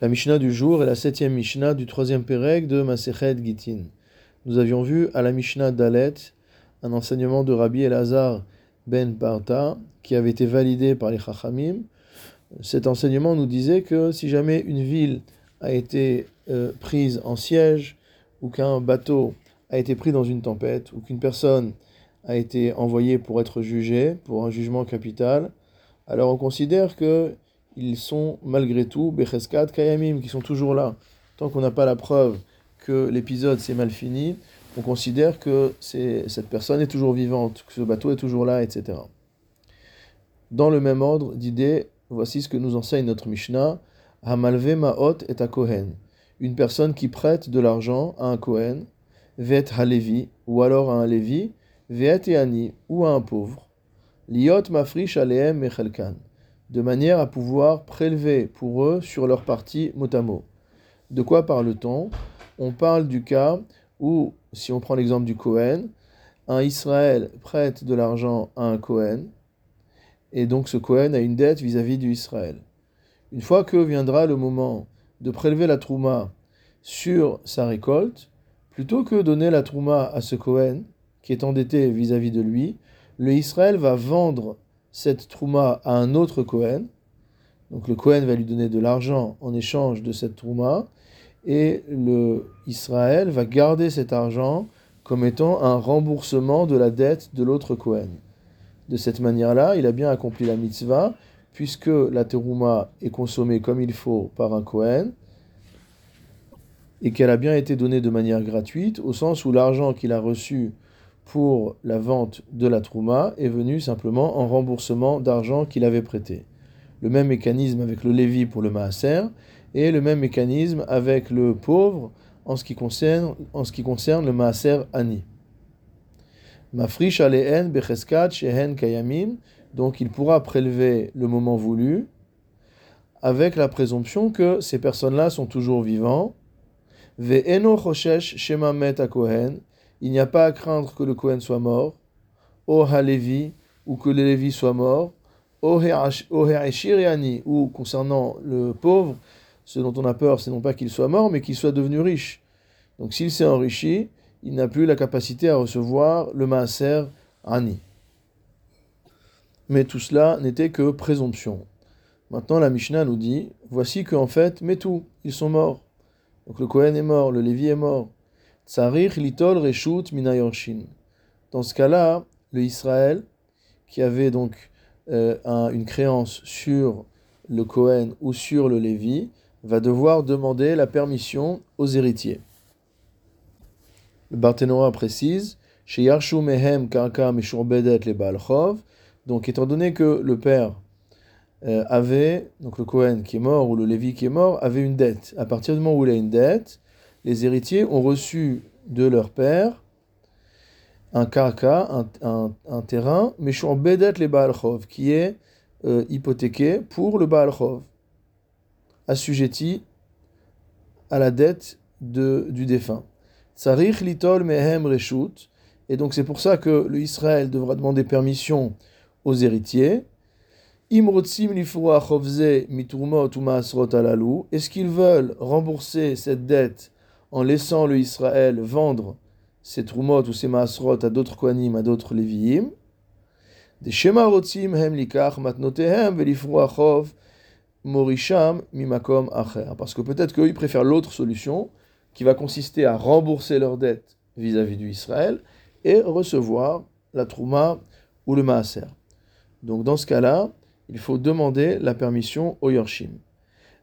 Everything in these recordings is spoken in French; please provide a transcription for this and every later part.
La Mishnah du jour est la septième Mishnah du troisième Pérec de Masechet Gitin. Nous avions vu à la Mishnah Dalet un enseignement de Rabbi Elazar ben Parta qui avait été validé par les Chachamim. Cet enseignement nous disait que si jamais une ville a été euh, prise en siège, ou qu'un bateau a été pris dans une tempête, ou qu'une personne a été envoyée pour être jugée, pour un jugement capital, alors on considère que ils sont malgré tout Becheskat Kayamim, qui sont toujours là. Tant qu'on n'a pas la preuve que l'épisode s'est mal fini, on considère que cette personne est toujours vivante, que ce bateau est toujours là, etc. Dans le même ordre d'idées, voici ce que nous enseigne notre Mishnah Hamalve Ma'ot et a Kohen. Une personne qui prête de l'argent à un Kohen, Vet Halevi, ou alors à un Lévi, Vet Ani, ou à un pauvre. Liot Mafrish Aleem Mechelkan de manière à pouvoir prélever pour eux sur leur partie mot De quoi parle-t-on? On parle du cas où, si on prend l'exemple du Cohen, un Israël prête de l'argent à un Cohen, et donc ce Cohen a une dette vis-à-vis du Israël. Une fois que viendra le moment de prélever la trouma sur sa récolte, plutôt que donner la trouma à ce Cohen qui est endetté vis-à-vis -vis de lui, le Israël va vendre cette trouma à un autre Kohen. Donc le Kohen va lui donner de l'argent en échange de cette trouma et le Israël va garder cet argent comme étant un remboursement de la dette de l'autre Kohen. De cette manière-là, il a bien accompli la mitzvah puisque la terouma est consommée comme il faut par un Kohen et qu'elle a bien été donnée de manière gratuite au sens où l'argent qu'il a reçu pour la vente de la trouma est venu simplement en remboursement d'argent qu'il avait prêté. Le même mécanisme avec le Lévi pour le Maaser et le même mécanisme avec le pauvre en ce qui concerne, en ce qui concerne le Maaser Ani. Mafrish aleen becheskat shehen kayamim, donc il pourra prélever le moment voulu avec la présomption que ces personnes-là sont toujours vivants. Il n'y a pas à craindre que le Kohen soit mort, O Halevi, ou que le Lévi soit mort, O He'ashiriani, ou concernant le pauvre, ce dont on a peur, c'est non pas qu'il soit mort, mais qu'il soit devenu riche. Donc s'il s'est enrichi, il n'a plus la capacité à recevoir le Maaser Ani. Mais tout cela n'était que présomption. Maintenant, la Mishnah nous dit voici qu'en fait, mais tout, ils sont morts. Donc le Kohen est mort, le Lévi est mort. Litol. Dans ce cas-là, le Israël, qui avait donc euh, une créance sur le Cohen ou sur le Lévi, va devoir demander la permission aux héritiers. Le Barthénora précise Mehem. Donc, étant donné que le père euh, avait, donc le Cohen qui est mort ou le Lévi qui est mort, avait une dette. À partir du moment où il a une dette, les héritiers ont reçu de leur père un karka, un, terrain, mais bedet les Baalchov, qui est euh, hypothéqué pour le Baalchov, assujetti à la dette de, du défunt. Tsarich litol mehem reshut, et donc c'est pour ça que le Israël devra demander permission aux héritiers. Est-ce qu'ils veulent rembourser cette dette en laissant le Israël vendre ses trumot ou ses maasrot à d'autres kohanim, à d'autres léviim, des shema rotzim hem likach matnotehem velifruachov morisham mimakom acher. Parce que peut-être qu'ils préfèrent l'autre solution, qui va consister à rembourser leurs dettes vis-à-vis du Israël et recevoir la trouma ou le maaser. Donc dans ce cas-là, il faut demander la permission au Yorshim.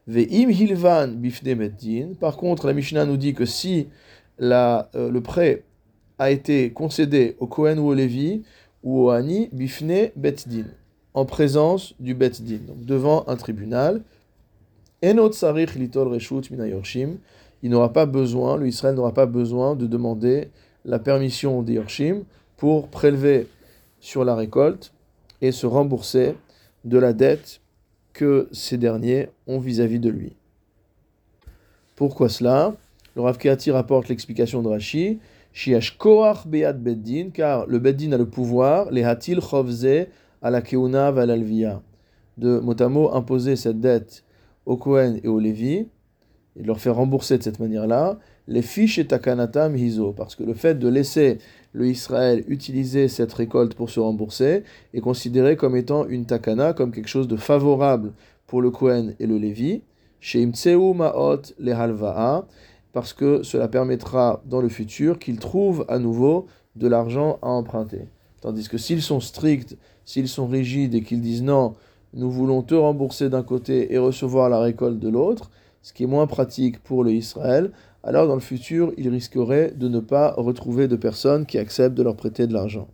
Ve'im hilvan bifne. Par contre, la Mishnah nous dit que si la, euh, le prêt a été concédé au Kohen ou au Lévi ou au Hani, bifne beddin, en présence du beddin, donc devant un tribunal. Reshut minayorshim. Il n'aura pas besoin, le Israël n'aura pas besoin de demander la permission des Yorshim pour prélever sur la récolte et se rembourser de la dette que ces derniers ont vis-à-vis de lui. Pourquoi cela? Le Rav Keati rapporte l'explication de Rashi. Shiash koach beddin, car le beddin a le pouvoir, les hatil chovze à la keuna valalvia, de motamo imposer cette dette au Kohen et au Lévi, et de leur faire rembourser de cette manière-là, les fiches et takanatam hizo, parce que le fait de laisser le Israël utiliser cette récolte pour se rembourser est considéré comme étant une takana, comme quelque chose de favorable pour le Kohen et le Lévi, chez Maot le parce que cela permettra dans le futur qu'ils trouvent à nouveau de l'argent à emprunter. Tandis que s'ils sont stricts, s'ils sont rigides et qu'ils disent non, nous voulons te rembourser d'un côté et recevoir la récolte de l'autre, ce qui est moins pratique pour le Israël, alors dans le futur, ils risqueraient de ne pas retrouver de personnes qui acceptent de leur prêter de l'argent.